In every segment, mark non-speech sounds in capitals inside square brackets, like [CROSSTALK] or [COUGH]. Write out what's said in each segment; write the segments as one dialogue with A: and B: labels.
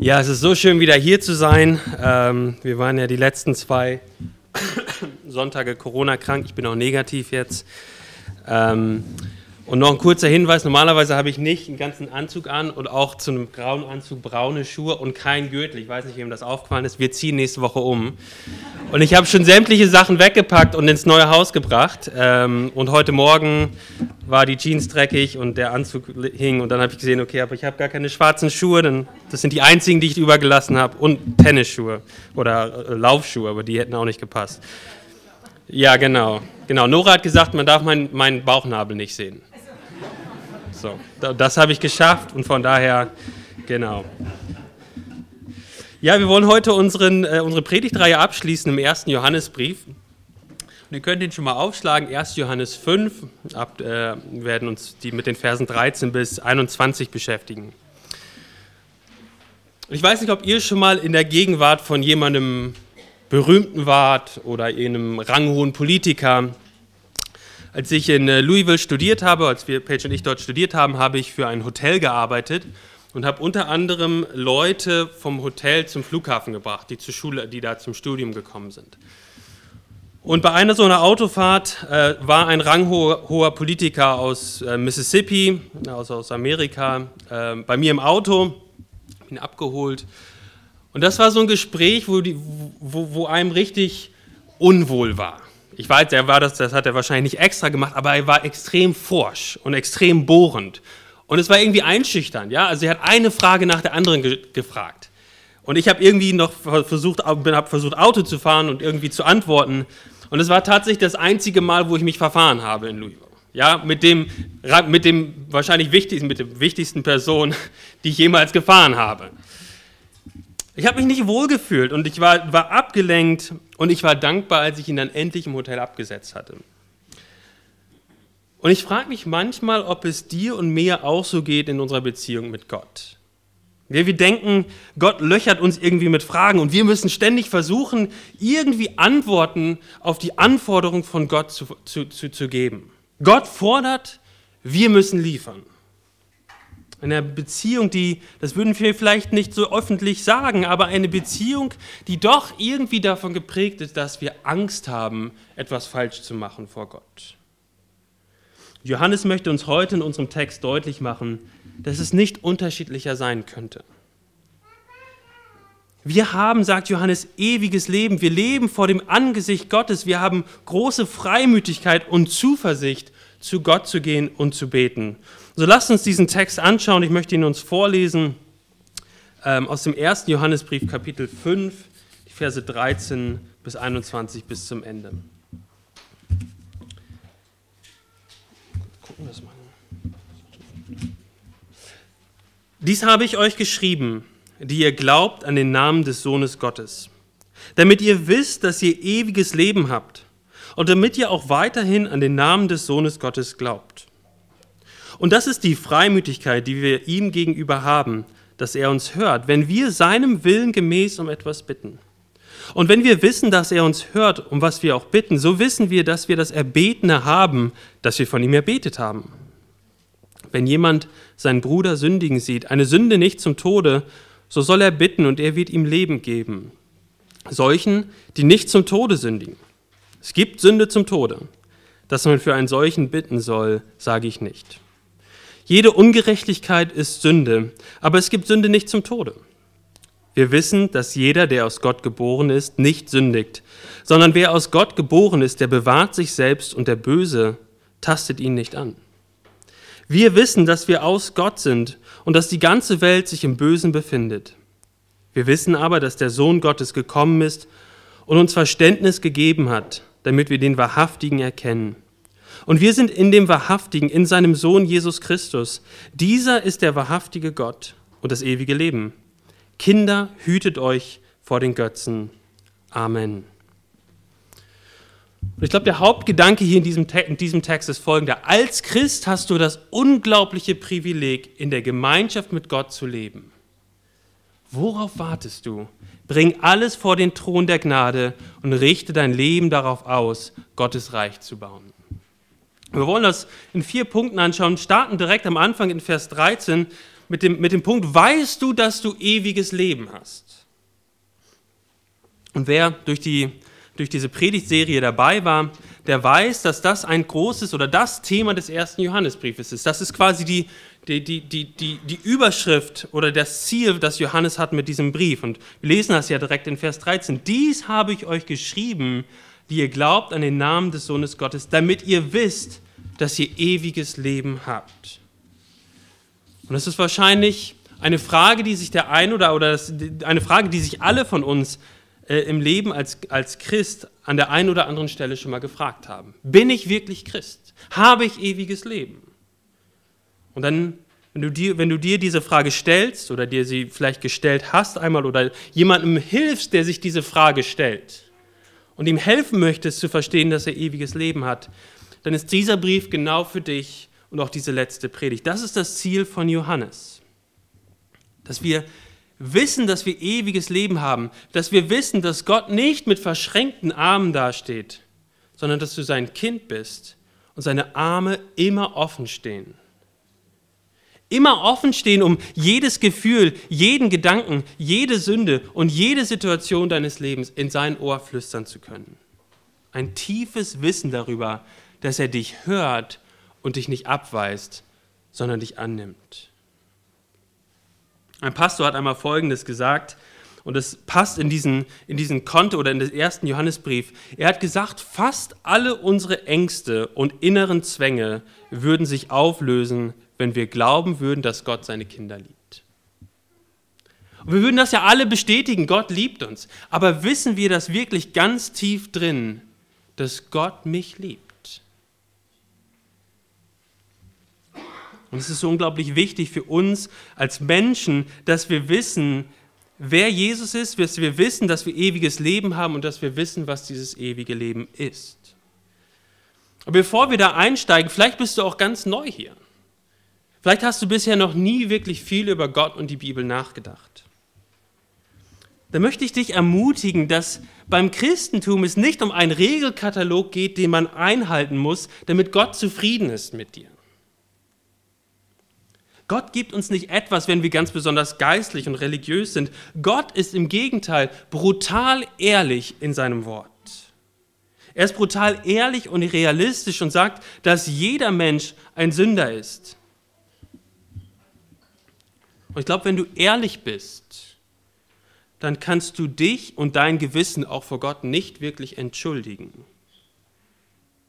A: Ja, es ist so schön, wieder hier zu sein. Ähm, wir waren ja die letzten zwei [COUGHS] Sonntage Corona-krank. Ich bin auch negativ jetzt. Ähm, und noch ein kurzer Hinweis: Normalerweise habe ich nicht einen ganzen Anzug an und auch zu einem grauen Anzug braune Schuhe und kein Gürtel. Ich weiß nicht, wem das aufgefallen ist. Wir ziehen nächste Woche um. Und ich habe schon sämtliche Sachen weggepackt und ins neue Haus gebracht. Ähm, und heute Morgen war die Jeans dreckig und der Anzug hing. Und dann habe ich gesehen, okay, aber ich habe gar keine schwarzen Schuhe. Denn das sind die einzigen, die ich übergelassen habe. Und Tennisschuhe oder äh, Laufschuhe, aber die hätten auch nicht gepasst. Ja, genau. Genau. Nora hat gesagt, man darf meinen mein Bauchnabel nicht sehen. So, das habe ich geschafft und von daher, genau. Ja, wir wollen heute unseren, äh, unsere Predigtreihe abschließen im ersten Johannesbrief. Und ihr könnt ihn schon mal aufschlagen, 1. Johannes 5. Ab, äh, wir werden uns die mit den Versen 13 bis 21 beschäftigen. Ich weiß nicht, ob ihr schon mal in der Gegenwart von jemandem Berühmten wart oder einem ranghohen Politiker. Als ich in äh, Louisville studiert habe, als wir, Paige und ich dort studiert haben, habe ich für ein Hotel gearbeitet und habe unter anderem Leute vom Hotel zum Flughafen gebracht, die zur Schule, die da zum Studium gekommen sind. Und bei einer so einer Autofahrt äh, war ein ranghoher Politiker aus äh, Mississippi, also aus Amerika, äh, bei mir im Auto, ihn abgeholt. Und das war so ein Gespräch, wo, die, wo, wo einem richtig unwohl war. Ich weiß, er war das, das hat er wahrscheinlich nicht extra gemacht, aber er war extrem forsch und extrem bohrend. Und es war irgendwie einschüchternd, ja. Also er hat eine Frage nach der anderen ge gefragt. Und ich habe irgendwie noch versucht, hab versucht, Auto zu fahren und irgendwie zu antworten. Und es war tatsächlich das einzige Mal, wo ich mich verfahren habe in Louisville. Ja, mit dem, mit dem wahrscheinlich wichtigsten, mit der wichtigsten Person, die ich jemals gefahren habe. Ich habe mich nicht wohlgefühlt und ich war, war abgelenkt und ich war dankbar, als ich ihn dann endlich im Hotel abgesetzt hatte. Und ich frage mich manchmal, ob es dir und mir auch so geht in unserer Beziehung mit Gott. Wir, wir denken, Gott löchert uns irgendwie mit Fragen und wir müssen ständig versuchen, irgendwie Antworten auf die Anforderungen von Gott zu, zu, zu, zu geben. Gott fordert, wir müssen liefern. Eine Beziehung, die, das würden wir vielleicht nicht so öffentlich sagen, aber eine Beziehung, die doch irgendwie davon geprägt ist, dass wir Angst haben, etwas falsch zu machen vor Gott. Johannes möchte uns heute in unserem Text deutlich machen, dass es nicht unterschiedlicher sein könnte. Wir haben, sagt Johannes, ewiges Leben. Wir leben vor dem Angesicht Gottes. Wir haben große Freimütigkeit und Zuversicht, zu Gott zu gehen und zu beten. So lasst uns diesen Text anschauen. Ich möchte ihn uns vorlesen ähm, aus dem 1. Johannesbrief, Kapitel 5, die Verse 13 bis 21 bis zum Ende. Gucken wir mal. Dies habe ich euch geschrieben, die ihr glaubt an den Namen des Sohnes Gottes, damit ihr wisst, dass ihr ewiges Leben habt und damit ihr auch weiterhin an den Namen des Sohnes Gottes glaubt. Und das ist die Freimütigkeit, die wir ihm gegenüber haben, dass er uns hört, wenn wir seinem Willen gemäß um etwas bitten. Und wenn wir wissen, dass er uns hört, um was wir auch bitten, so wissen wir, dass wir das Erbetene haben, das wir von ihm erbetet haben. Wenn jemand seinen Bruder sündigen sieht, eine Sünde nicht zum Tode, so soll er bitten und er wird ihm Leben geben. Solchen, die nicht zum Tode sündigen. Es gibt Sünde zum Tode. Dass man für einen solchen bitten soll, sage ich nicht. Jede Ungerechtigkeit ist Sünde, aber es gibt Sünde nicht zum Tode. Wir wissen, dass jeder, der aus Gott geboren ist, nicht sündigt, sondern wer aus Gott geboren ist, der bewahrt sich selbst und der Böse tastet ihn nicht an. Wir wissen, dass wir aus Gott sind und dass die ganze Welt sich im Bösen befindet. Wir wissen aber, dass der Sohn Gottes gekommen ist und uns Verständnis gegeben hat, damit wir den Wahrhaftigen erkennen. Und wir sind in dem Wahrhaftigen, in seinem Sohn Jesus Christus. Dieser ist der wahrhaftige Gott und das ewige Leben. Kinder, hütet euch vor den Götzen. Amen. Und ich glaube, der Hauptgedanke hier in diesem, in diesem Text ist folgender. Als Christ hast du das unglaubliche Privileg, in der Gemeinschaft mit Gott zu leben. Worauf wartest du? Bring alles vor den Thron der Gnade und richte dein Leben darauf aus, Gottes Reich zu bauen. Wir wollen das in vier Punkten anschauen, starten direkt am Anfang in Vers 13 mit dem, mit dem Punkt, weißt du, dass du ewiges Leben hast? Und wer durch, die, durch diese Predigtserie dabei war, der weiß, dass das ein großes oder das Thema des ersten Johannesbriefes ist. Das ist quasi die, die, die, die, die, die Überschrift oder das Ziel, das Johannes hat mit diesem Brief. Und wir lesen das ja direkt in Vers 13. Dies habe ich euch geschrieben, die ihr glaubt an den Namen des Sohnes Gottes, damit ihr wisst, dass ihr ewiges Leben habt. Und das ist wahrscheinlich eine Frage, die sich der ein oder, oder das, eine Frage, die sich alle von uns äh, im Leben als, als Christ an der einen oder anderen Stelle schon mal gefragt haben. Bin ich wirklich Christ? Habe ich ewiges Leben? Und dann, wenn du, dir, wenn du dir diese Frage stellst oder dir sie vielleicht gestellt hast einmal oder jemandem hilfst, der sich diese Frage stellt und ihm helfen möchtest zu verstehen, dass er ewiges Leben hat, dann ist dieser Brief genau für dich und auch diese letzte Predigt. Das ist das Ziel von Johannes. Dass wir wissen, dass wir ewiges Leben haben, dass wir wissen, dass Gott nicht mit verschränkten Armen dasteht, sondern dass du sein Kind bist und seine Arme immer offen stehen. Immer offen stehen, um jedes Gefühl, jeden Gedanken, jede Sünde und jede Situation deines Lebens in sein Ohr flüstern zu können. Ein tiefes Wissen darüber, dass er dich hört und dich nicht abweist, sondern dich annimmt. Ein Pastor hat einmal Folgendes gesagt, und es passt in diesen, in diesen Konto oder in den ersten Johannesbrief. Er hat gesagt, fast alle unsere Ängste und inneren Zwänge würden sich auflösen, wenn wir glauben würden, dass Gott seine Kinder liebt. Und wir würden das ja alle bestätigen, Gott liebt uns. Aber wissen wir das wirklich ganz tief drin, dass Gott mich liebt? Und es ist so unglaublich wichtig für uns als Menschen, dass wir wissen, wer Jesus ist, dass wir wissen, dass wir ewiges Leben haben und dass wir wissen, was dieses ewige Leben ist. Aber bevor wir da einsteigen, vielleicht bist du auch ganz neu hier. Vielleicht hast du bisher noch nie wirklich viel über Gott und die Bibel nachgedacht. Da möchte ich dich ermutigen, dass beim Christentum es nicht um einen Regelkatalog geht, den man einhalten muss, damit Gott zufrieden ist mit dir. Gott gibt uns nicht etwas, wenn wir ganz besonders geistlich und religiös sind. Gott ist im Gegenteil brutal ehrlich in seinem Wort. Er ist brutal ehrlich und realistisch und sagt, dass jeder Mensch ein Sünder ist. Und ich glaube, wenn du ehrlich bist, dann kannst du dich und dein Gewissen auch vor Gott nicht wirklich entschuldigen.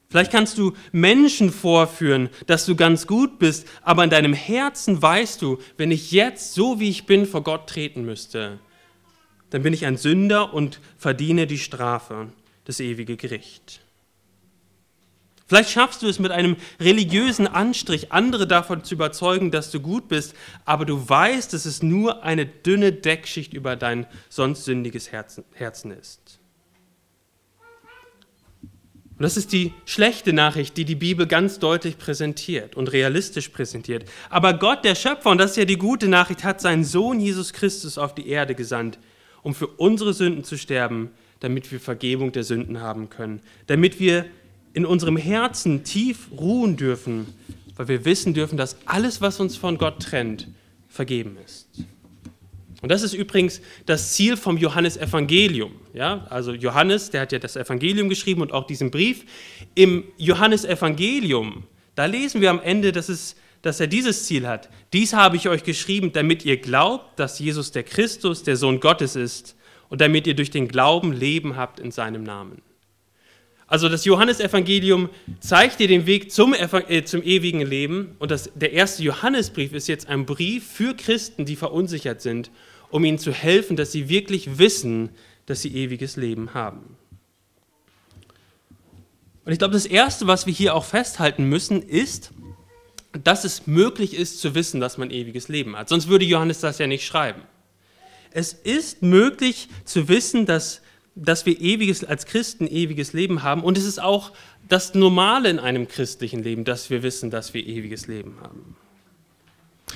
A: Vielleicht kannst du Menschen vorführen, dass du ganz gut bist, aber in deinem Herzen weißt du, wenn ich jetzt so wie ich bin vor Gott treten müsste, dann bin ich ein Sünder und verdiene die Strafe, das ewige Gericht. Vielleicht schaffst du es mit einem religiösen Anstrich, andere davon zu überzeugen, dass du gut bist, aber du weißt, dass es nur eine dünne Deckschicht über dein sonst sündiges Herzen ist. Und das ist die schlechte Nachricht, die die Bibel ganz deutlich präsentiert und realistisch präsentiert. Aber Gott, der Schöpfer, und das ist ja die gute Nachricht, hat seinen Sohn Jesus Christus auf die Erde gesandt, um für unsere Sünden zu sterben, damit wir Vergebung der Sünden haben können, damit wir in unserem Herzen tief ruhen dürfen, weil wir wissen dürfen, dass alles, was uns von Gott trennt, vergeben ist. Und das ist übrigens das Ziel vom Johannesevangelium. Ja, also Johannes, der hat ja das Evangelium geschrieben und auch diesen Brief. Im Johannesevangelium, da lesen wir am Ende, dass, es, dass er dieses Ziel hat. Dies habe ich euch geschrieben, damit ihr glaubt, dass Jesus der Christus, der Sohn Gottes ist und damit ihr durch den Glauben Leben habt in seinem Namen. Also das Johannesevangelium zeigt dir den Weg zum, äh, zum ewigen Leben und das, der erste Johannesbrief ist jetzt ein Brief für Christen, die verunsichert sind um ihnen zu helfen, dass sie wirklich wissen, dass sie ewiges Leben haben. Und ich glaube, das Erste, was wir hier auch festhalten müssen, ist, dass es möglich ist zu wissen, dass man ewiges Leben hat. Sonst würde Johannes das ja nicht schreiben. Es ist möglich zu wissen, dass, dass wir ewiges, als Christen ewiges Leben haben. Und es ist auch das Normale in einem christlichen Leben, dass wir wissen, dass wir ewiges Leben haben.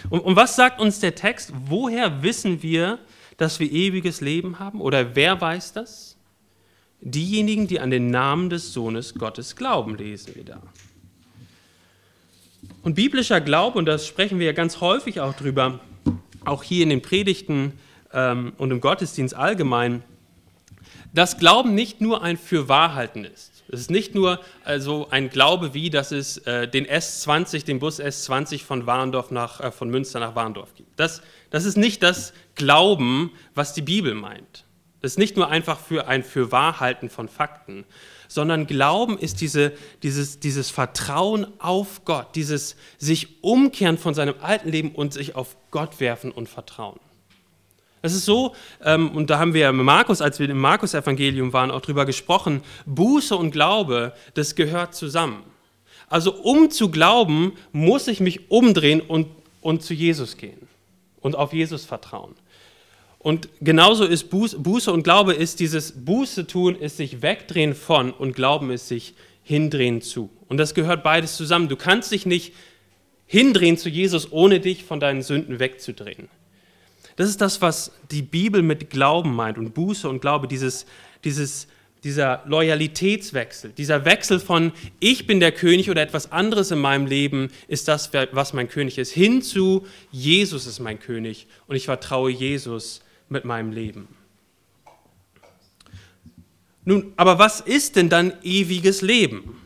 A: Und, und was sagt uns der Text? Woher wissen wir, dass wir ewiges Leben haben? Oder wer weiß das? Diejenigen, die an den Namen des Sohnes Gottes glauben, lesen wir da. Und biblischer Glaube, und das sprechen wir ja ganz häufig auch drüber, auch hier in den Predigten ähm, und im Gottesdienst allgemein, dass Glauben nicht nur ein Fürwahrhalten ist. Es ist nicht nur also ein Glaube wie, dass es äh, den S20, den Bus S20 von Warndorf nach, äh, von Münster nach Warndorf gibt. Das, das ist nicht das Glauben, was die Bibel meint. Das ist nicht nur einfach für ein Fürwahrhalten von Fakten, sondern Glauben ist diese, dieses, dieses Vertrauen auf Gott, dieses sich umkehren von seinem alten Leben und sich auf Gott werfen und vertrauen. Es ist so, ähm, und da haben wir ja mit Markus, als wir im Markus-Evangelium waren, auch drüber gesprochen, Buße und Glaube, das gehört zusammen. Also um zu glauben, muss ich mich umdrehen und, und zu Jesus gehen und auf Jesus vertrauen. Und genauso ist Buße, Buße und Glaube ist dieses Buße tun, ist sich wegdrehen von und Glauben ist sich hindrehen zu. Und das gehört beides zusammen. Du kannst dich nicht hindrehen zu Jesus, ohne dich von deinen Sünden wegzudrehen. Das ist das, was die Bibel mit Glauben meint und Buße und Glaube, dieses, dieses, dieser Loyalitätswechsel, dieser Wechsel von ich bin der König oder etwas anderes in meinem Leben ist das, was mein König ist, hin zu Jesus ist mein König und ich vertraue Jesus mit meinem Leben. Nun, aber was ist denn dann ewiges Leben?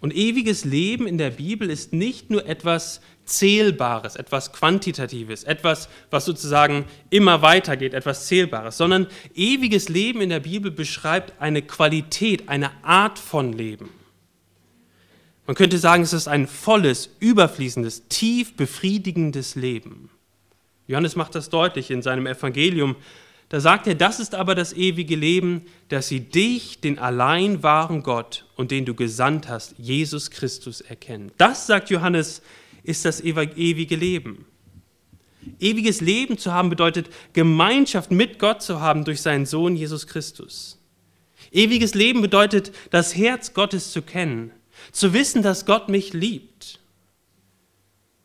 A: Und ewiges Leben in der Bibel ist nicht nur etwas Zählbares, etwas Quantitatives, etwas, was sozusagen immer weitergeht, etwas Zählbares, sondern ewiges Leben in der Bibel beschreibt eine Qualität, eine Art von Leben. Man könnte sagen, es ist ein volles, überfließendes, tief befriedigendes Leben. Johannes macht das deutlich in seinem Evangelium. Da sagt er, das ist aber das ewige Leben, dass sie dich, den allein wahren Gott und den du gesandt hast, Jesus Christus, erkennen. Das, sagt Johannes, ist das ewige Leben. Ewiges Leben zu haben bedeutet, Gemeinschaft mit Gott zu haben durch seinen Sohn Jesus Christus. Ewiges Leben bedeutet, das Herz Gottes zu kennen, zu wissen, dass Gott mich liebt.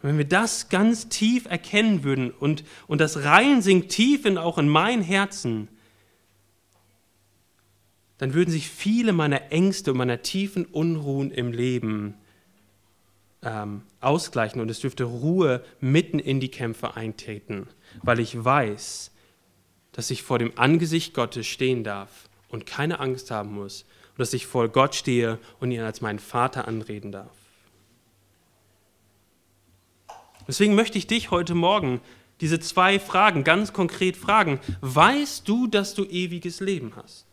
A: Und wenn wir das ganz tief erkennen würden und, und das reinsinkt tief in, auch in mein Herzen, dann würden sich viele meiner Ängste und meiner tiefen Unruhen im Leben ähm, ausgleichen und es dürfte Ruhe mitten in die Kämpfe eintreten, weil ich weiß, dass ich vor dem Angesicht Gottes stehen darf und keine Angst haben muss und dass ich vor Gott stehe und ihn als meinen Vater anreden darf. Deswegen möchte ich dich heute Morgen diese zwei Fragen ganz konkret fragen. Weißt du, dass du ewiges Leben hast?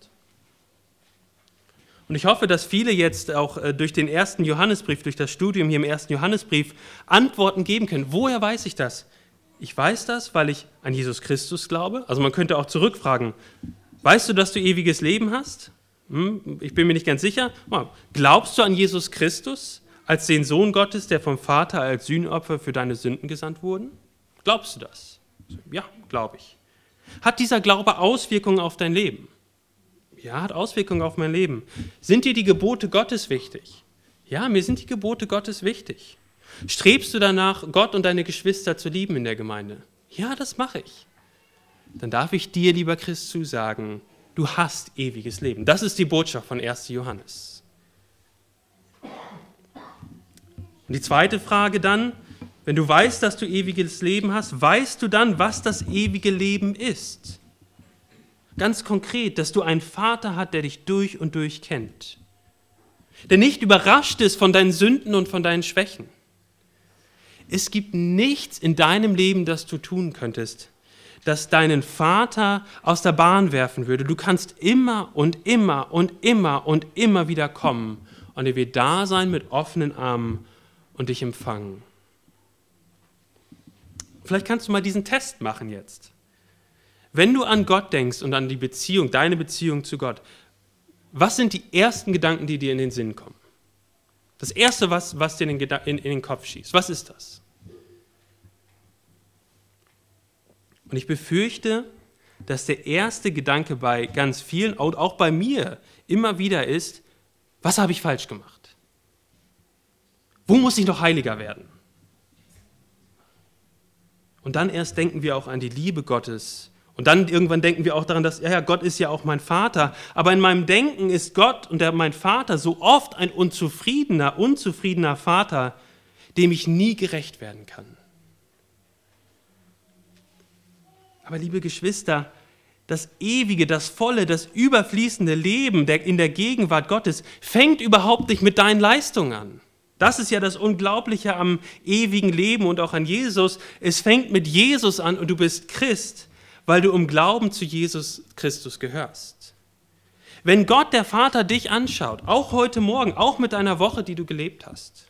A: Und ich hoffe, dass viele jetzt auch äh, durch den ersten Johannesbrief, durch das Studium hier im ersten Johannesbrief Antworten geben können. Woher weiß ich das? Ich weiß das, weil ich an Jesus Christus glaube. Also man könnte auch zurückfragen, weißt du, dass du ewiges Leben hast? Hm, ich bin mir nicht ganz sicher. Glaubst du an Jesus Christus als den Sohn Gottes, der vom Vater als Sühnopfer für deine Sünden gesandt wurden? Glaubst du das? Ja, glaube ich. Hat dieser Glaube Auswirkungen auf dein Leben? Ja, hat Auswirkungen auf mein Leben. Sind dir die Gebote Gottes wichtig? Ja, mir sind die Gebote Gottes wichtig. Strebst du danach, Gott und deine Geschwister zu lieben in der Gemeinde? Ja, das mache ich. Dann darf ich dir, lieber Christ, zusagen, du hast ewiges Leben. Das ist die Botschaft von 1. Johannes. Und die zweite Frage dann, wenn du weißt, dass du ewiges Leben hast, weißt du dann, was das ewige Leben ist? Ganz konkret, dass du einen Vater hast, der dich durch und durch kennt. Der nicht überrascht ist von deinen Sünden und von deinen Schwächen. Es gibt nichts in deinem Leben, das du tun könntest, das deinen Vater aus der Bahn werfen würde. Du kannst immer und immer und immer und immer wieder kommen und er wird da sein mit offenen Armen und dich empfangen. Vielleicht kannst du mal diesen Test machen jetzt. Wenn du an Gott denkst und an die Beziehung, deine Beziehung zu Gott, was sind die ersten Gedanken, die dir in den Sinn kommen? Das Erste, was, was dir in den, in, in den Kopf schießt, was ist das? Und ich befürchte, dass der erste Gedanke bei ganz vielen, auch bei mir, immer wieder ist, was habe ich falsch gemacht? Wo muss ich noch heiliger werden? Und dann erst denken wir auch an die Liebe Gottes, und dann irgendwann denken wir auch daran, dass, ja, ja, Gott ist ja auch mein Vater. Aber in meinem Denken ist Gott und der, mein Vater so oft ein unzufriedener, unzufriedener Vater, dem ich nie gerecht werden kann. Aber liebe Geschwister, das ewige, das volle, das überfließende Leben in der Gegenwart Gottes fängt überhaupt nicht mit deinen Leistungen an. Das ist ja das Unglaubliche am ewigen Leben und auch an Jesus. Es fängt mit Jesus an und du bist Christ, weil du im Glauben zu Jesus Christus gehörst. Wenn Gott, der Vater, dich anschaut, auch heute Morgen, auch mit deiner Woche, die du gelebt hast,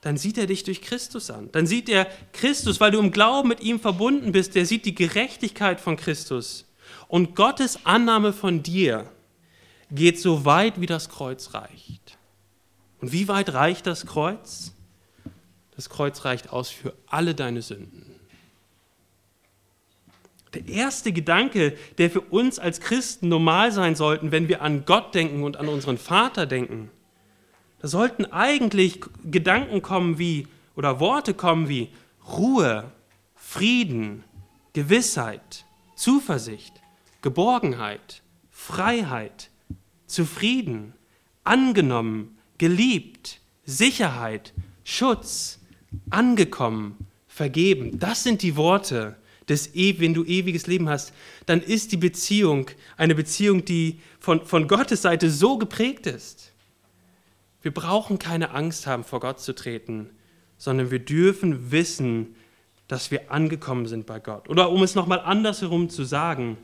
A: dann sieht er dich durch Christus an. Dann sieht er Christus, weil du im Glauben mit ihm verbunden bist. Der sieht die Gerechtigkeit von Christus. Und Gottes Annahme von dir geht so weit, wie das Kreuz reicht. Und wie weit reicht das Kreuz? Das Kreuz reicht aus für alle deine Sünden. Der erste Gedanke, der für uns als Christen normal sein sollte, wenn wir an Gott denken und an unseren Vater denken, da sollten eigentlich Gedanken kommen wie, oder Worte kommen wie Ruhe, Frieden, Gewissheit, Zuversicht, Geborgenheit, Freiheit, Zufrieden, angenommen, geliebt, Sicherheit, Schutz, angekommen, vergeben. Das sind die Worte, des, e, wenn du ewiges Leben hast. Dann ist die Beziehung eine Beziehung, die von, von Gottes Seite so geprägt ist wir brauchen keine Angst haben, vor Gott zu treten, sondern wir dürfen wissen, dass wir angekommen sind bei Gott. Oder um es nochmal andersherum zu sagen,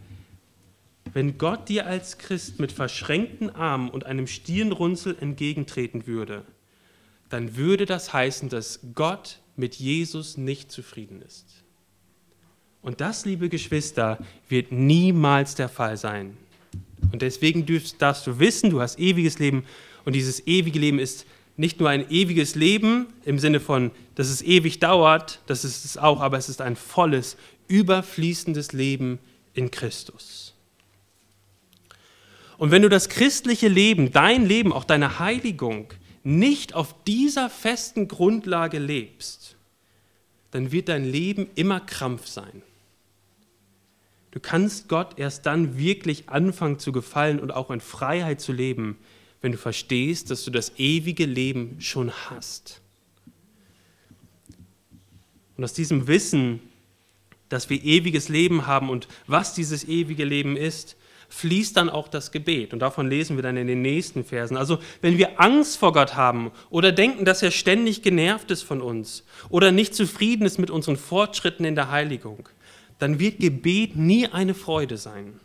A: wenn Gott dir als Christ mit verschränkten Armen und einem Stirnrunzel entgegentreten würde, dann würde das heißen, dass Gott mit Jesus nicht zufrieden ist. Und das, liebe Geschwister, wird niemals der Fall sein. Und deswegen darfst du wissen, du hast ewiges Leben und dieses ewige Leben ist nicht nur ein ewiges Leben im Sinne von, dass es ewig dauert, das ist es auch, aber es ist ein volles, überfließendes Leben in Christus. Und wenn du das christliche Leben, dein Leben, auch deine Heiligung nicht auf dieser festen Grundlage lebst, dann wird dein Leben immer Krampf sein. Du kannst Gott erst dann wirklich anfangen zu gefallen und auch in Freiheit zu leben, wenn du verstehst, dass du das ewige Leben schon hast. Und aus diesem Wissen, dass wir ewiges Leben haben und was dieses ewige Leben ist, fließt dann auch das Gebet. Und davon lesen wir dann in den nächsten Versen. Also wenn wir Angst vor Gott haben oder denken, dass er ständig genervt ist von uns oder nicht zufrieden ist mit unseren Fortschritten in der Heiligung, dann wird Gebet nie eine Freude sein.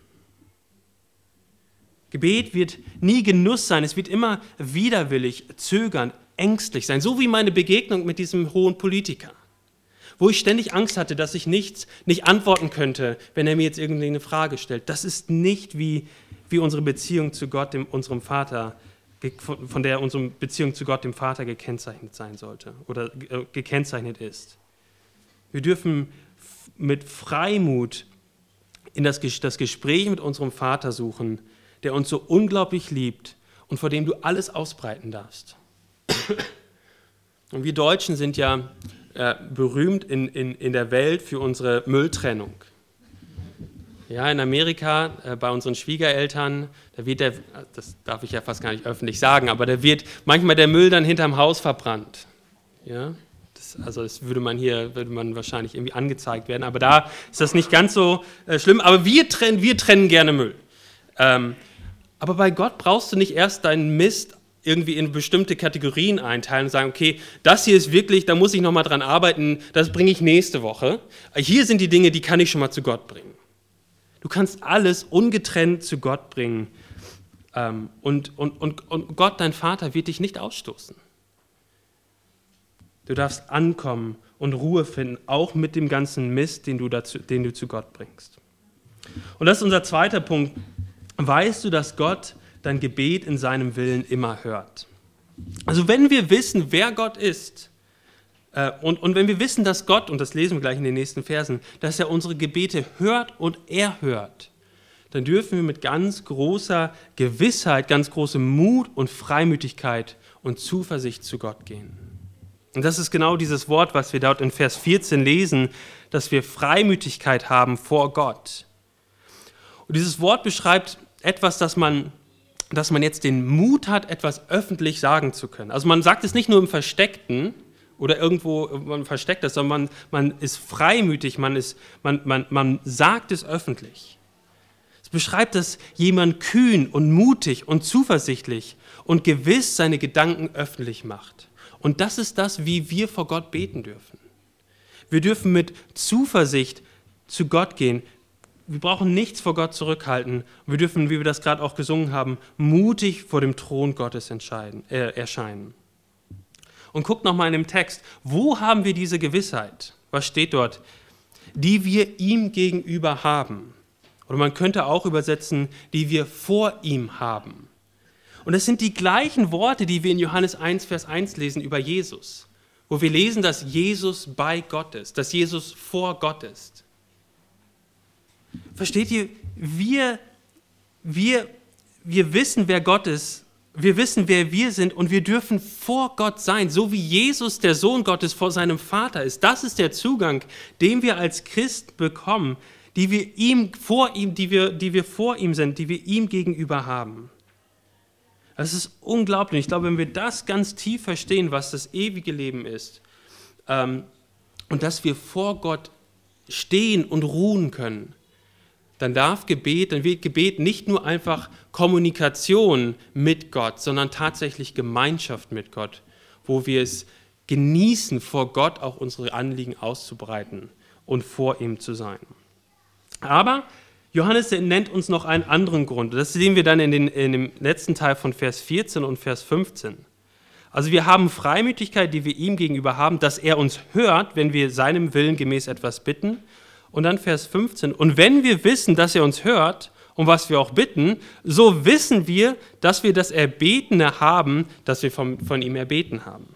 A: Gebet wird nie Genuss sein, es wird immer widerwillig, zögernd, ängstlich sein, so wie meine Begegnung mit diesem hohen Politiker, wo ich ständig Angst hatte, dass ich nichts, nicht antworten könnte, wenn er mir jetzt irgendeine Frage stellt. Das ist nicht wie, wie unsere Beziehung zu Gott, dem, unserem Vater, von der unsere Beziehung zu Gott, dem Vater, gekennzeichnet sein sollte oder äh, gekennzeichnet ist. Wir dürfen mit Freimut in das, das Gespräch mit unserem Vater suchen, der uns so unglaublich liebt und vor dem du alles ausbreiten darfst. Und wir Deutschen sind ja äh, berühmt in, in, in der Welt für unsere Mülltrennung. Ja, in Amerika äh, bei unseren Schwiegereltern, da wird der, das darf ich ja fast gar nicht öffentlich sagen, aber da wird manchmal der Müll dann hinterm Haus verbrannt. Ja, das, also das würde man hier, würde man wahrscheinlich irgendwie angezeigt werden, aber da ist das nicht ganz so äh, schlimm. Aber wir trennen, wir trennen gerne Müll. Ähm, aber bei Gott brauchst du nicht erst deinen Mist irgendwie in bestimmte Kategorien einteilen und sagen, okay, das hier ist wirklich, da muss ich nochmal dran arbeiten, das bringe ich nächste Woche. Hier sind die Dinge, die kann ich schon mal zu Gott bringen. Du kannst alles ungetrennt zu Gott bringen. Ähm, und, und, und, und Gott, dein Vater, wird dich nicht ausstoßen. Du darfst ankommen und Ruhe finden, auch mit dem ganzen Mist, den du, dazu, den du zu Gott bringst. Und das ist unser zweiter Punkt weißt du, dass Gott dein Gebet in seinem Willen immer hört. Also wenn wir wissen, wer Gott ist, äh, und, und wenn wir wissen, dass Gott, und das lesen wir gleich in den nächsten Versen, dass er unsere Gebete hört und er hört, dann dürfen wir mit ganz großer Gewissheit, ganz großem Mut und Freimütigkeit und Zuversicht zu Gott gehen. Und das ist genau dieses Wort, was wir dort in Vers 14 lesen, dass wir Freimütigkeit haben vor Gott. Und dieses Wort beschreibt etwas, dass man, dass man jetzt den Mut hat, etwas öffentlich sagen zu können. Also man sagt es nicht nur im Versteckten oder irgendwo man versteckt das, sondern man, man ist freimütig, man, ist, man, man, man sagt es öffentlich. Es beschreibt, dass jemand kühn und mutig und zuversichtlich und gewiss seine Gedanken öffentlich macht. Und das ist das, wie wir vor Gott beten dürfen. Wir dürfen mit Zuversicht zu Gott gehen. Wir brauchen nichts vor Gott zurückhalten. Wir dürfen, wie wir das gerade auch gesungen haben, mutig vor dem Thron Gottes äh, erscheinen. Und guckt nochmal in dem Text, wo haben wir diese Gewissheit? Was steht dort? Die wir ihm gegenüber haben. Oder man könnte auch übersetzen, die wir vor ihm haben. Und es sind die gleichen Worte, die wir in Johannes 1, Vers 1 lesen über Jesus, wo wir lesen, dass Jesus bei Gott ist, dass Jesus vor Gott ist. Versteht ihr, wir, wir, wir wissen, wer Gott ist, wir wissen, wer wir sind und wir dürfen vor Gott sein, so wie Jesus, der Sohn Gottes, vor seinem Vater ist. Das ist der Zugang, den wir als Christ bekommen, die wir ihm vor ihm, die wir, die wir vor ihm sind, die wir ihm gegenüber haben. Das ist unglaublich. Ich glaube, wenn wir das ganz tief verstehen, was das ewige Leben ist, ähm, und dass wir vor Gott stehen und ruhen können, dann darf Gebet, dann wird Gebet nicht nur einfach Kommunikation mit Gott, sondern tatsächlich Gemeinschaft mit Gott, wo wir es genießen, vor Gott auch unsere Anliegen auszubreiten und vor ihm zu sein. Aber Johannes nennt uns noch einen anderen Grund. Das sehen wir dann in, den, in dem letzten Teil von Vers 14 und Vers 15. Also wir haben Freimütigkeit, die wir ihm gegenüber haben, dass er uns hört, wenn wir seinem Willen gemäß etwas bitten und dann Vers 15. Und wenn wir wissen, dass er uns hört, um was wir auch bitten, so wissen wir, dass wir das Erbetene haben, das wir von, von ihm erbeten haben.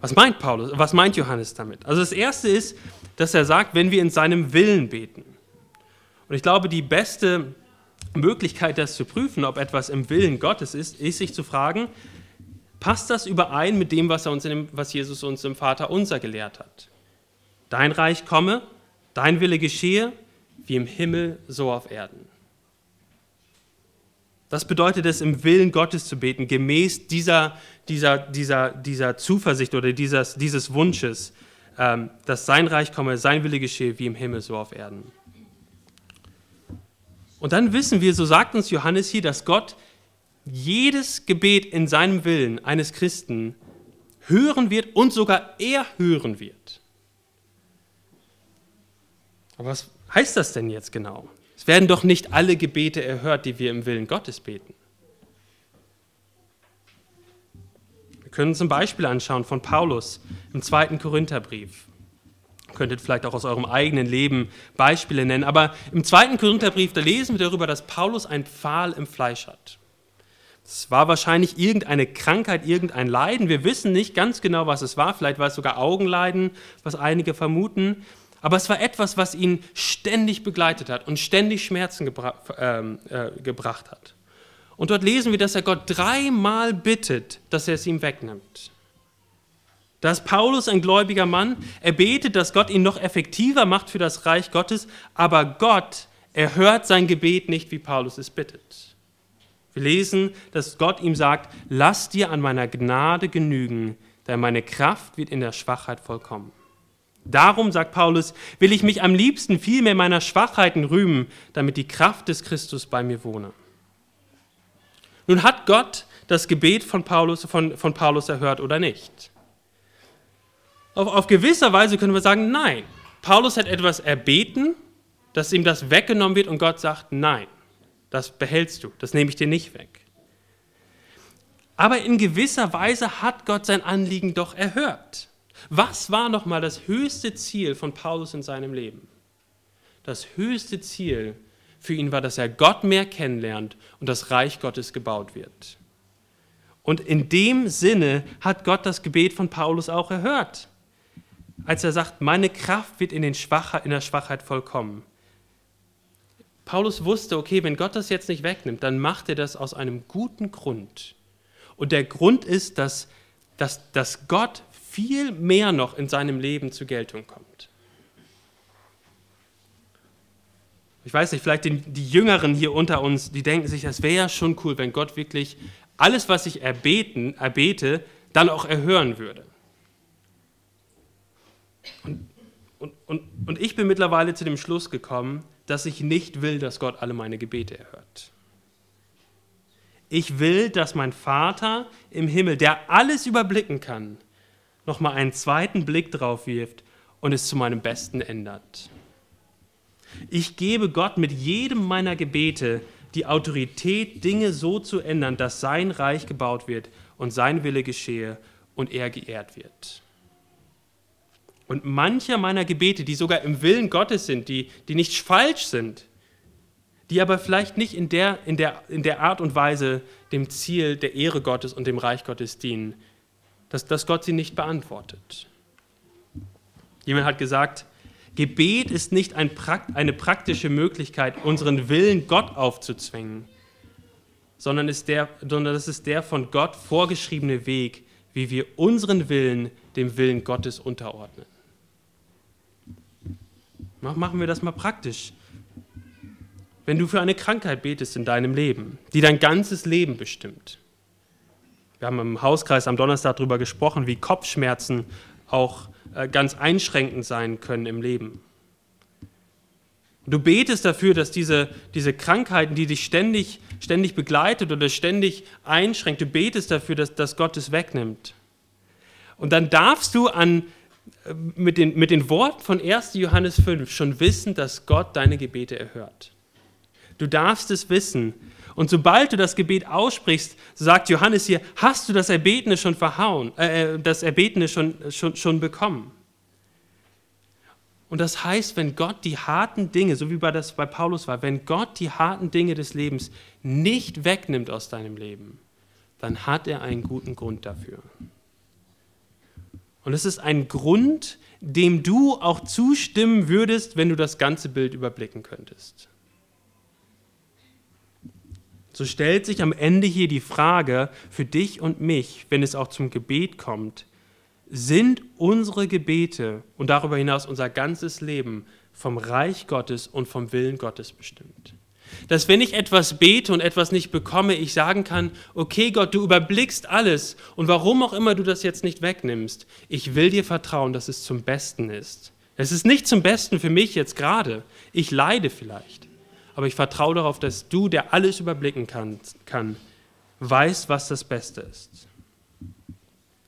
A: Was meint Paulus? Was meint Johannes damit? Also das erste ist, dass er sagt, wenn wir in seinem Willen beten. Und ich glaube, die beste Möglichkeit, das zu prüfen, ob etwas im Willen Gottes ist, ist sich zu fragen, passt das überein mit dem, was, er uns dem, was Jesus uns im Vater unser gelehrt hat? Dein Reich komme, dein Wille geschehe, wie im Himmel, so auf Erden. Das bedeutet es, im Willen Gottes zu beten, gemäß dieser, dieser, dieser, dieser Zuversicht oder dieses, dieses Wunsches, ähm, dass sein Reich komme, sein Wille geschehe, wie im Himmel, so auf Erden. Und dann wissen wir, so sagt uns Johannes hier, dass Gott jedes Gebet in seinem Willen eines Christen hören wird und sogar er hören wird. Aber was heißt das denn jetzt genau? Es werden doch nicht alle Gebete erhört, die wir im Willen Gottes beten. Wir können uns ein Beispiel anschauen von Paulus im zweiten Korintherbrief. Könntet vielleicht auch aus eurem eigenen Leben Beispiele nennen, aber im zweiten Korintherbrief, da lesen wir darüber, dass Paulus ein Pfahl im Fleisch hat. Es war wahrscheinlich irgendeine Krankheit, irgendein Leiden. Wir wissen nicht ganz genau, was es war. Vielleicht war es sogar Augenleiden, was einige vermuten. Aber es war etwas, was ihn ständig begleitet hat und ständig Schmerzen gebra ähm, äh, gebracht hat. Und dort lesen wir, dass er Gott dreimal bittet, dass er es ihm wegnimmt. Da ist Paulus ein gläubiger Mann. Er betet, dass Gott ihn noch effektiver macht für das Reich Gottes, aber Gott erhört sein Gebet nicht, wie Paulus es bittet. Wir lesen, dass Gott ihm sagt, lass dir an meiner Gnade genügen, denn meine Kraft wird in der Schwachheit vollkommen. Darum, sagt Paulus, will ich mich am liebsten vielmehr meiner Schwachheiten rühmen, damit die Kraft des Christus bei mir wohne. Nun hat Gott das Gebet von Paulus, von, von Paulus erhört oder nicht? Auf, auf gewisser Weise können wir sagen, nein. Paulus hat etwas erbeten, dass ihm das weggenommen wird und Gott sagt, nein, das behältst du, das nehme ich dir nicht weg. Aber in gewisser Weise hat Gott sein Anliegen doch erhört. Was war nochmal das höchste Ziel von Paulus in seinem Leben? Das höchste Ziel für ihn war, dass er Gott mehr kennenlernt und das Reich Gottes gebaut wird. Und in dem Sinne hat Gott das Gebet von Paulus auch erhört, als er sagt, meine Kraft wird in, den Schwachheit, in der Schwachheit vollkommen. Paulus wusste, okay, wenn Gott das jetzt nicht wegnimmt, dann macht er das aus einem guten Grund. Und der Grund ist, dass, dass, dass Gott viel mehr noch in seinem Leben zur Geltung kommt. Ich weiß nicht, vielleicht die, die Jüngeren hier unter uns, die denken sich, das wäre ja schon cool, wenn Gott wirklich alles, was ich erbeten, erbete, dann auch erhören würde. Und, und, und, und ich bin mittlerweile zu dem Schluss gekommen, dass ich nicht will, dass Gott alle meine Gebete erhört. Ich will, dass mein Vater im Himmel, der alles überblicken kann, nochmal einen zweiten Blick drauf wirft und es zu meinem Besten ändert. Ich gebe Gott mit jedem meiner Gebete die Autorität, Dinge so zu ändern, dass sein Reich gebaut wird und sein Wille geschehe und er geehrt wird. Und mancher meiner Gebete, die sogar im Willen Gottes sind, die, die nicht falsch sind, die aber vielleicht nicht in der, in, der, in der Art und Weise dem Ziel der Ehre Gottes und dem Reich Gottes dienen, dass, dass Gott sie nicht beantwortet. Jemand hat gesagt, Gebet ist nicht ein, eine praktische Möglichkeit, unseren Willen Gott aufzuzwingen, sondern, ist der, sondern das ist der von Gott vorgeschriebene Weg, wie wir unseren Willen dem Willen Gottes unterordnen. Machen wir das mal praktisch. Wenn du für eine Krankheit betest in deinem Leben, die dein ganzes Leben bestimmt. Wir haben im Hauskreis am Donnerstag darüber gesprochen, wie Kopfschmerzen auch äh, ganz einschränkend sein können im Leben. Du betest dafür, dass diese, diese Krankheiten, die dich ständig, ständig begleitet oder ständig einschränkt, du betest dafür, dass, dass Gott es wegnimmt. Und dann darfst du an, mit den, mit den Worten von 1. Johannes 5 schon wissen, dass Gott deine Gebete erhört. Du darfst es wissen. Und sobald du das Gebet aussprichst, sagt Johannes hier, hast du das Erbetene schon verhauen, äh, äh, das Erbetene schon, schon, schon bekommen. Und das heißt, wenn Gott die harten Dinge, so wie bei das bei Paulus war, wenn Gott die harten Dinge des Lebens nicht wegnimmt aus deinem Leben, dann hat er einen guten Grund dafür. Und es ist ein Grund, dem du auch zustimmen würdest, wenn du das ganze Bild überblicken könntest. So stellt sich am Ende hier die Frage für dich und mich, wenn es auch zum Gebet kommt, sind unsere Gebete und darüber hinaus unser ganzes Leben vom Reich Gottes und vom Willen Gottes bestimmt? Dass wenn ich etwas bete und etwas nicht bekomme, ich sagen kann, okay Gott, du überblickst alles und warum auch immer du das jetzt nicht wegnimmst, ich will dir vertrauen, dass es zum Besten ist. Es ist nicht zum Besten für mich jetzt gerade. Ich leide vielleicht. Aber ich vertraue darauf, dass du, der alles überblicken kann, kann weißt, was das Beste ist.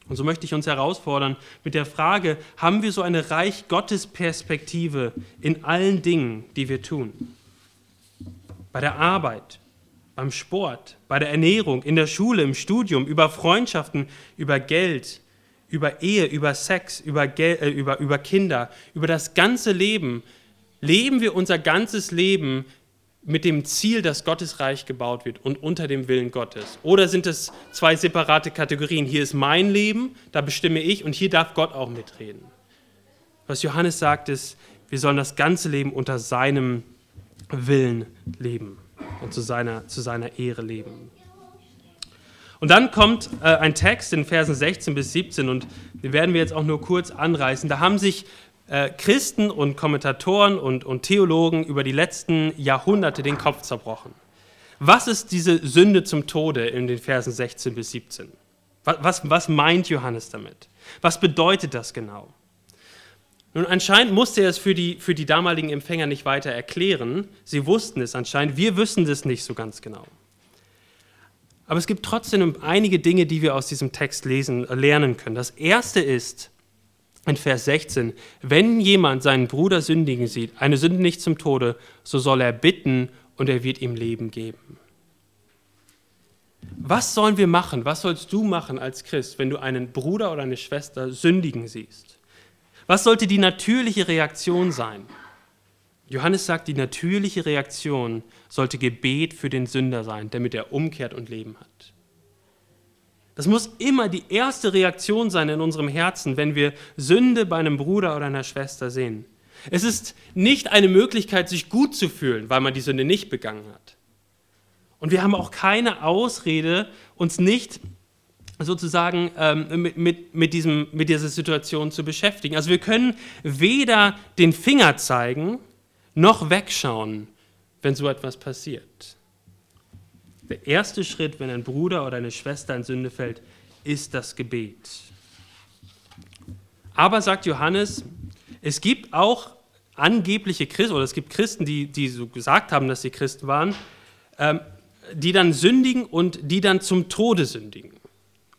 A: Und so möchte ich uns herausfordern mit der Frage, haben wir so eine Reich Gottes Perspektive in allen Dingen, die wir tun? Bei der Arbeit, beim Sport, bei der Ernährung, in der Schule, im Studium, über Freundschaften, über Geld, über Ehe, über Sex, über, Gel äh, über, über Kinder, über das ganze Leben. Leben wir unser ganzes Leben mit dem Ziel, dass Gottes Reich gebaut wird und unter dem Willen Gottes? Oder sind es zwei separate Kategorien? Hier ist mein Leben, da bestimme ich und hier darf Gott auch mitreden. Was Johannes sagt, ist, wir sollen das ganze Leben unter seinem Willen leben und zu seiner, zu seiner Ehre leben. Und dann kommt äh, ein Text in Versen 16 bis 17 und den werden wir jetzt auch nur kurz anreißen. Da haben sich äh, Christen und Kommentatoren und, und Theologen über die letzten Jahrhunderte den Kopf zerbrochen. Was ist diese Sünde zum Tode in den Versen 16 bis 17? Was, was, was meint Johannes damit? Was bedeutet das genau? Nun, anscheinend musste er es für die, für die damaligen Empfänger nicht weiter erklären. Sie wussten es anscheinend. Wir wissen es nicht so ganz genau. Aber es gibt trotzdem einige Dinge, die wir aus diesem Text lesen, äh, lernen können. Das erste ist in Vers 16, wenn jemand seinen Bruder sündigen sieht, eine Sünde nicht zum Tode, so soll er bitten und er wird ihm Leben geben. Was sollen wir machen? Was sollst du machen als Christ, wenn du einen Bruder oder eine Schwester sündigen siehst? Was sollte die natürliche Reaktion sein? Johannes sagt, die natürliche Reaktion sollte Gebet für den Sünder sein, damit er umkehrt und Leben hat. Das muss immer die erste Reaktion sein in unserem Herzen, wenn wir Sünde bei einem Bruder oder einer Schwester sehen. Es ist nicht eine Möglichkeit, sich gut zu fühlen, weil man die Sünde nicht begangen hat. Und wir haben auch keine Ausrede, uns nicht sozusagen ähm, mit, mit, mit, diesem, mit dieser Situation zu beschäftigen. Also wir können weder den Finger zeigen noch wegschauen, wenn so etwas passiert. Der erste Schritt, wenn ein Bruder oder eine Schwester in Sünde fällt, ist das Gebet. Aber sagt Johannes, es gibt auch angebliche Christen, oder es gibt Christen, die, die so gesagt haben, dass sie Christen waren, ähm, die dann sündigen und die dann zum Tode sündigen.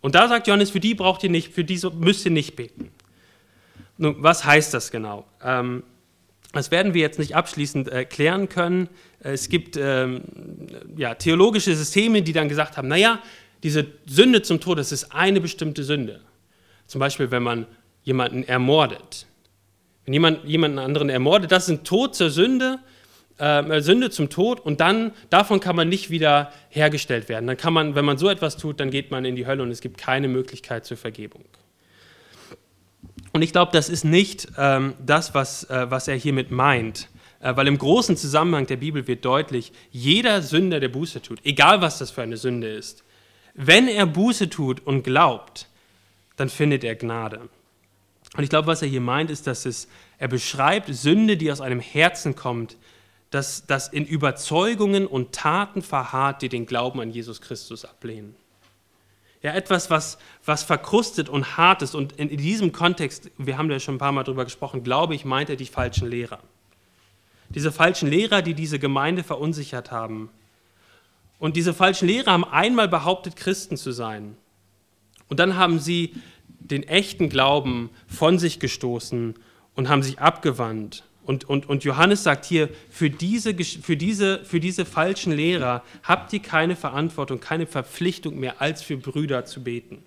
A: Und da sagt Johannes, für die braucht ihr nicht, für die müsst ihr nicht beten. Nun, was heißt das genau? Ähm, das werden wir jetzt nicht abschließend erklären können. Es gibt ähm, ja, theologische Systeme, die dann gesagt haben, naja, diese Sünde zum Tod, das ist eine bestimmte Sünde. Zum Beispiel, wenn man jemanden ermordet. Wenn jemand jemanden anderen ermordet, das ist ein Tod zur Sünde, äh, Sünde zum Tod und dann davon kann man nicht wieder hergestellt werden. Dann kann man, wenn man so etwas tut, dann geht man in die Hölle und es gibt keine Möglichkeit zur Vergebung. Und ich glaube, das ist nicht ähm, das, was, äh, was er hiermit meint. Äh, weil im großen Zusammenhang der Bibel wird deutlich, jeder Sünder, der Buße tut, egal was das für eine Sünde ist, wenn er Buße tut und glaubt, dann findet er Gnade. Und ich glaube, was er hier meint, ist, dass es, er beschreibt Sünde, die aus einem Herzen kommt, das, das in Überzeugungen und Taten verharrt, die den Glauben an Jesus Christus ablehnen. Ja, etwas, was, was verkrustet und hart ist. Und in, in diesem Kontext, wir haben ja schon ein paar Mal darüber gesprochen, glaube ich, meint er die falschen Lehrer. Diese falschen Lehrer, die diese Gemeinde verunsichert haben. Und diese falschen Lehrer haben einmal behauptet, Christen zu sein. Und dann haben sie den echten Glauben von sich gestoßen und haben sich abgewandt und, und, und Johannes sagt hier, für diese, für, diese, für diese falschen Lehrer habt ihr keine Verantwortung, keine Verpflichtung mehr, als für Brüder zu beten.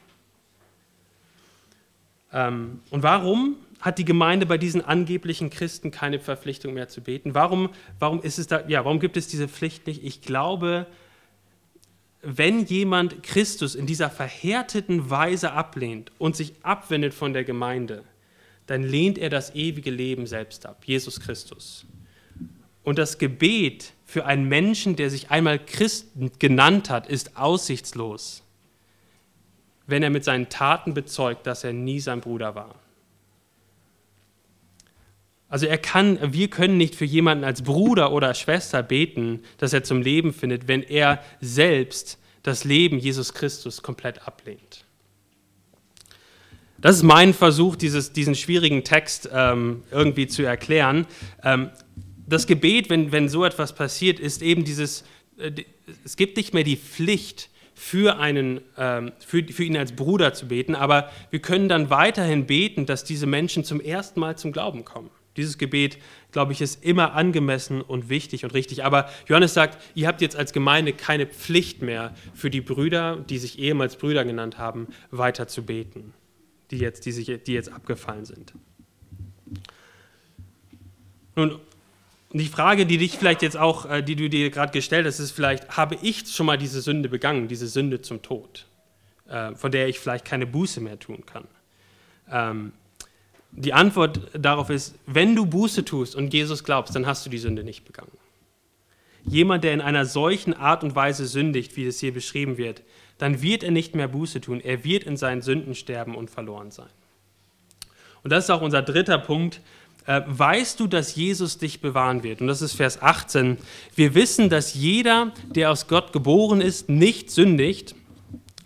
A: Ähm, und warum hat die Gemeinde bei diesen angeblichen Christen keine Verpflichtung mehr zu beten? Warum, warum, ist es da, ja, warum gibt es diese Pflicht nicht? Ich glaube, wenn jemand Christus in dieser verhärteten Weise ablehnt und sich abwendet von der Gemeinde, dann lehnt er das ewige Leben selbst ab, Jesus Christus. Und das Gebet für einen Menschen, der sich einmal Christ genannt hat, ist aussichtslos, wenn er mit seinen Taten bezeugt, dass er nie sein Bruder war. Also er kann, wir können nicht für jemanden als Bruder oder Schwester beten, dass er zum Leben findet, wenn er selbst das Leben Jesus Christus komplett ablehnt. Das ist mein Versuch, dieses, diesen schwierigen Text ähm, irgendwie zu erklären. Ähm, das Gebet, wenn, wenn so etwas passiert, ist eben dieses, äh, es gibt nicht mehr die Pflicht, für, einen, ähm, für, für ihn als Bruder zu beten, aber wir können dann weiterhin beten, dass diese Menschen zum ersten Mal zum Glauben kommen. Dieses Gebet, glaube ich, ist immer angemessen und wichtig und richtig. Aber Johannes sagt, ihr habt jetzt als Gemeinde keine Pflicht mehr für die Brüder, die sich ehemals Brüder genannt haben, weiter zu beten die jetzt, die, sich, die jetzt abgefallen sind. Nun, die Frage, die dich vielleicht jetzt auch, äh, die du dir gerade gestellt hast, ist vielleicht, habe ich schon mal diese Sünde begangen, diese Sünde zum Tod, äh, von der ich vielleicht keine Buße mehr tun kann? Ähm, die Antwort darauf ist, wenn du Buße tust und Jesus glaubst, dann hast du die Sünde nicht begangen. Jemand, der in einer solchen Art und Weise sündigt, wie es hier beschrieben wird, dann wird er nicht mehr Buße tun. Er wird in seinen Sünden sterben und verloren sein. Und das ist auch unser dritter Punkt. Äh, weißt du, dass Jesus dich bewahren wird? Und das ist Vers 18. Wir wissen, dass jeder, der aus Gott geboren ist, nicht sündigt.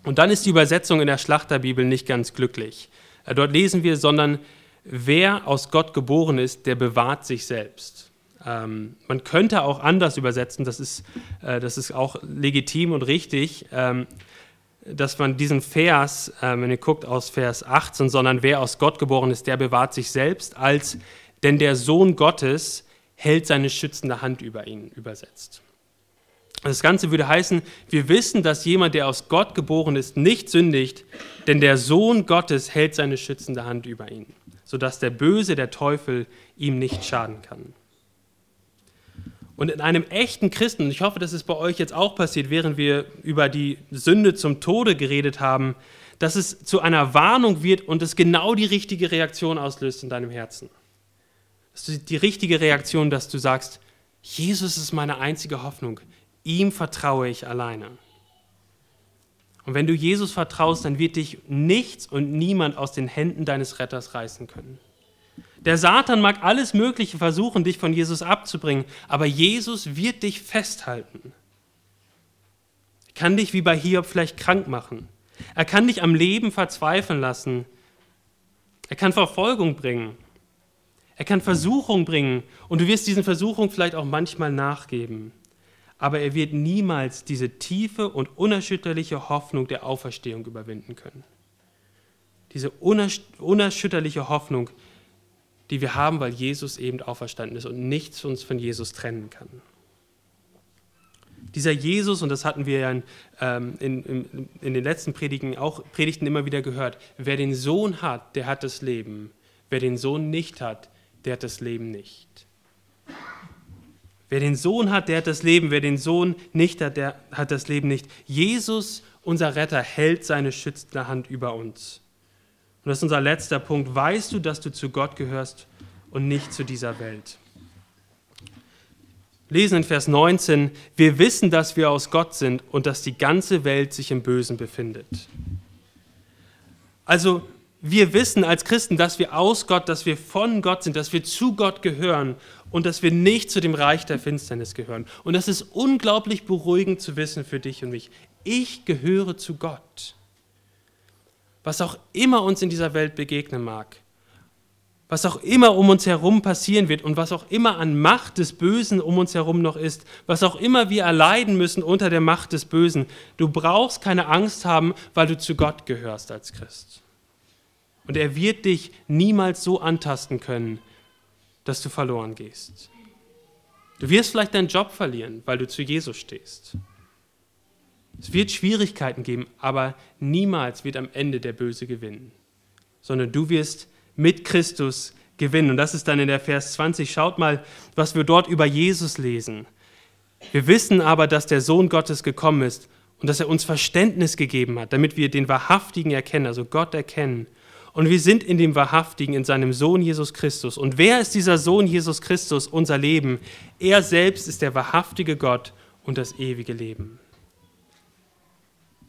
A: Und dann ist die Übersetzung in der Schlachterbibel nicht ganz glücklich. Äh, dort lesen wir, sondern wer aus Gott geboren ist, der bewahrt sich selbst. Ähm, man könnte auch anders übersetzen, das ist, äh, das ist auch legitim und richtig. Ähm, dass man diesen Vers, äh, wenn ihr guckt aus Vers 18, sondern wer aus Gott geboren ist, der bewahrt sich selbst, als denn der Sohn Gottes hält seine schützende Hand über ihn übersetzt. Das Ganze würde heißen, wir wissen, dass jemand, der aus Gott geboren ist, nicht sündigt, denn der Sohn Gottes hält seine schützende Hand über ihn, sodass der Böse, der Teufel, ihm nicht schaden kann. Und in einem echten Christen, und ich hoffe, das ist bei euch jetzt auch passiert, während wir über die Sünde zum Tode geredet haben, dass es zu einer Warnung wird und es genau die richtige Reaktion auslöst in deinem Herzen. Das ist die richtige Reaktion, dass du sagst, Jesus ist meine einzige Hoffnung, ihm vertraue ich alleine. Und wenn du Jesus vertraust, dann wird dich nichts und niemand aus den Händen deines Retters reißen können. Der Satan mag alles Mögliche versuchen, dich von Jesus abzubringen, aber Jesus wird dich festhalten. Er kann dich wie bei Hiob vielleicht krank machen. Er kann dich am Leben verzweifeln lassen. Er kann Verfolgung bringen. Er kann Versuchung bringen und du wirst diesen Versuchungen vielleicht auch manchmal nachgeben. Aber er wird niemals diese tiefe und unerschütterliche Hoffnung der Auferstehung überwinden können. Diese unerschütterliche Hoffnung, die wir haben, weil Jesus eben auferstanden ist und nichts uns von Jesus trennen kann. Dieser Jesus, und das hatten wir ja in, ähm, in, in, in, den letzten Predigen auch, Predigten immer wieder gehört, wer den Sohn hat, der hat das Leben. Wer den Sohn nicht hat, der hat das Leben nicht. Wer den Sohn hat, der hat das Leben. Wer den Sohn nicht hat, der hat das Leben nicht. Jesus, unser Retter, hält seine schützende Hand über uns. Und das ist unser letzter Punkt. Weißt du, dass du zu Gott gehörst und nicht zu dieser Welt? Lesen in Vers 19, wir wissen, dass wir aus Gott sind und dass die ganze Welt sich im Bösen befindet. Also wir wissen als Christen, dass wir aus Gott, dass wir von Gott sind, dass wir zu Gott gehören und dass wir nicht zu dem Reich der Finsternis gehören. Und das ist unglaublich beruhigend zu wissen für dich und mich. Ich gehöre zu Gott. Was auch immer uns in dieser Welt begegnen mag, was auch immer um uns herum passieren wird und was auch immer an Macht des Bösen um uns herum noch ist, was auch immer wir erleiden müssen unter der Macht des Bösen, du brauchst keine Angst haben, weil du zu Gott gehörst als Christ. Und er wird dich niemals so antasten können, dass du verloren gehst. Du wirst vielleicht deinen Job verlieren, weil du zu Jesus stehst. Es wird Schwierigkeiten geben, aber niemals wird am Ende der Böse gewinnen, sondern du wirst mit Christus gewinnen. Und das ist dann in der Vers 20. Schaut mal, was wir dort über Jesus lesen. Wir wissen aber, dass der Sohn Gottes gekommen ist und dass er uns Verständnis gegeben hat, damit wir den Wahrhaftigen erkennen, also Gott erkennen. Und wir sind in dem Wahrhaftigen, in seinem Sohn Jesus Christus. Und wer ist dieser Sohn Jesus Christus, unser Leben? Er selbst ist der wahrhaftige Gott und das ewige Leben.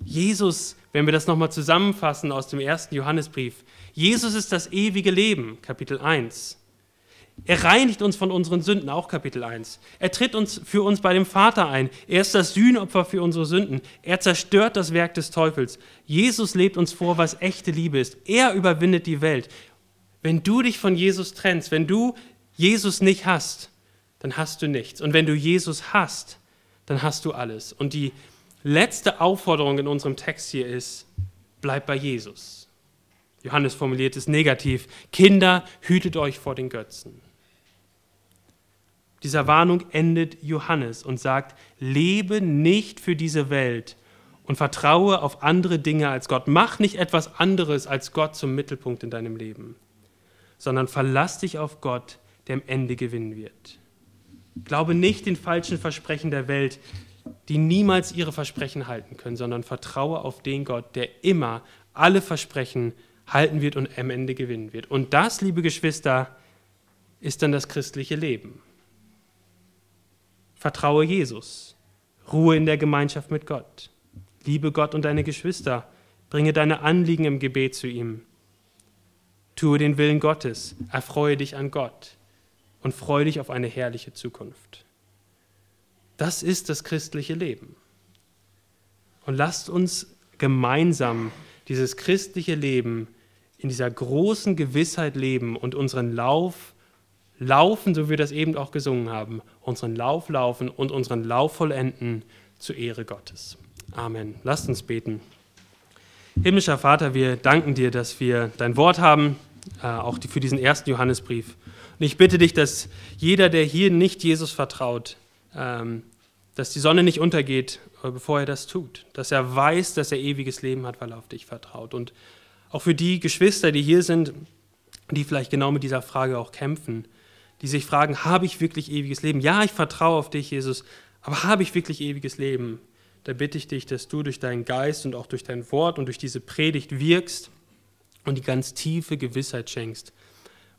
A: Jesus, wenn wir das nochmal zusammenfassen aus dem ersten Johannesbrief, Jesus ist das ewige Leben, Kapitel 1. Er reinigt uns von unseren Sünden, auch Kapitel 1. Er tritt uns für uns bei dem Vater ein. Er ist das Sühnopfer für unsere Sünden. Er zerstört das Werk des Teufels. Jesus lebt uns vor, was echte Liebe ist. Er überwindet die Welt. Wenn du dich von Jesus trennst, wenn du Jesus nicht hast, dann hast du nichts. Und wenn du Jesus hast, dann hast du alles. Und die letzte Aufforderung in unserem Text hier ist, bleib bei Jesus. Johannes formuliert es negativ. Kinder, hütet euch vor den Götzen. Dieser Warnung endet Johannes und sagt, lebe nicht für diese Welt und vertraue auf andere Dinge als Gott. Mach nicht etwas anderes als Gott zum Mittelpunkt in deinem Leben, sondern verlass dich auf Gott, der am Ende gewinnen wird. Glaube nicht den falschen Versprechen der Welt, die niemals ihre Versprechen halten können, sondern vertraue auf den Gott, der immer alle Versprechen halten wird und am Ende gewinnen wird. Und das, liebe Geschwister, ist dann das christliche Leben. Vertraue Jesus, ruhe in der Gemeinschaft mit Gott, liebe Gott und deine Geschwister, bringe deine Anliegen im Gebet zu ihm. Tue den Willen Gottes, erfreue dich an Gott und freue dich auf eine herrliche Zukunft. Das ist das christliche Leben. Und lasst uns gemeinsam dieses christliche Leben in dieser großen Gewissheit leben und unseren Lauf laufen, so wie wir das eben auch gesungen haben, unseren Lauf laufen und unseren Lauf vollenden zur Ehre Gottes. Amen. Lasst uns beten. Himmlischer Vater, wir danken dir, dass wir dein Wort haben, äh, auch für diesen ersten Johannesbrief. Und ich bitte dich, dass jeder, der hier nicht Jesus vertraut, dass die Sonne nicht untergeht, äh, bevor er das tut. Dass er weiß, dass er ewiges Leben hat, weil er auf dich vertraut. Und auch für die Geschwister, die hier sind, die vielleicht genau mit dieser Frage auch kämpfen, die sich fragen, habe ich wirklich ewiges Leben? Ja, ich vertraue auf dich, Jesus, aber habe ich wirklich ewiges Leben? Da bitte ich dich, dass du durch deinen Geist und auch durch dein Wort und durch diese Predigt wirkst und die ganz tiefe Gewissheit schenkst.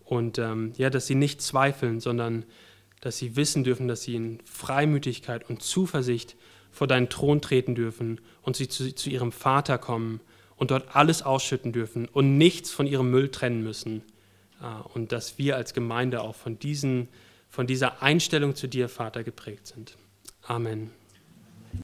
A: Und ähm, ja, dass sie nicht zweifeln, sondern dass sie wissen dürfen, dass sie in Freimütigkeit und Zuversicht vor deinen Thron treten dürfen und sie zu, zu ihrem Vater kommen und dort alles ausschütten dürfen und nichts von ihrem Müll trennen müssen. Äh, und dass wir als Gemeinde auch von, diesen, von dieser Einstellung zu dir, Vater, geprägt sind. Amen.